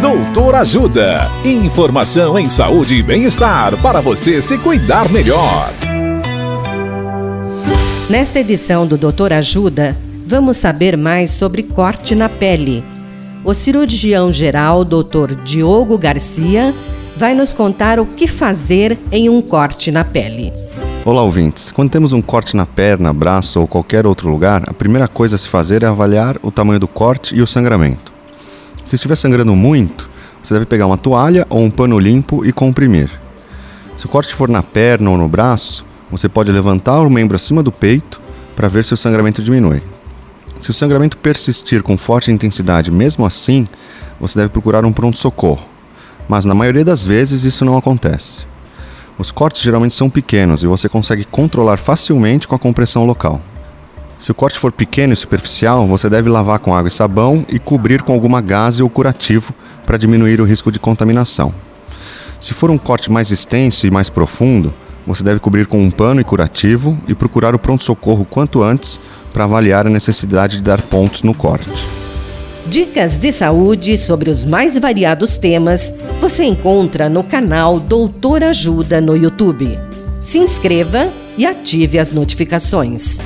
Doutor Ajuda. Informação em saúde e bem-estar para você se cuidar melhor. Nesta edição do Doutor Ajuda, vamos saber mais sobre corte na pele. O cirurgião geral, Dr. Diogo Garcia, vai nos contar o que fazer em um corte na pele. Olá, ouvintes. Quando temos um corte na perna, braço ou qualquer outro lugar, a primeira coisa a se fazer é avaliar o tamanho do corte e o sangramento. Se estiver sangrando muito, você deve pegar uma toalha ou um pano limpo e comprimir. Se o corte for na perna ou no braço, você pode levantar o membro acima do peito para ver se o sangramento diminui. Se o sangramento persistir com forte intensidade mesmo assim, você deve procurar um pronto-socorro, mas na maioria das vezes isso não acontece. Os cortes geralmente são pequenos e você consegue controlar facilmente com a compressão local. Se o corte for pequeno e superficial, você deve lavar com água e sabão e cobrir com alguma gaze ou curativo para diminuir o risco de contaminação. Se for um corte mais extenso e mais profundo, você deve cobrir com um pano e curativo e procurar o pronto-socorro quanto antes para avaliar a necessidade de dar pontos no corte. Dicas de saúde sobre os mais variados temas você encontra no canal Doutor Ajuda no YouTube. Se inscreva e ative as notificações.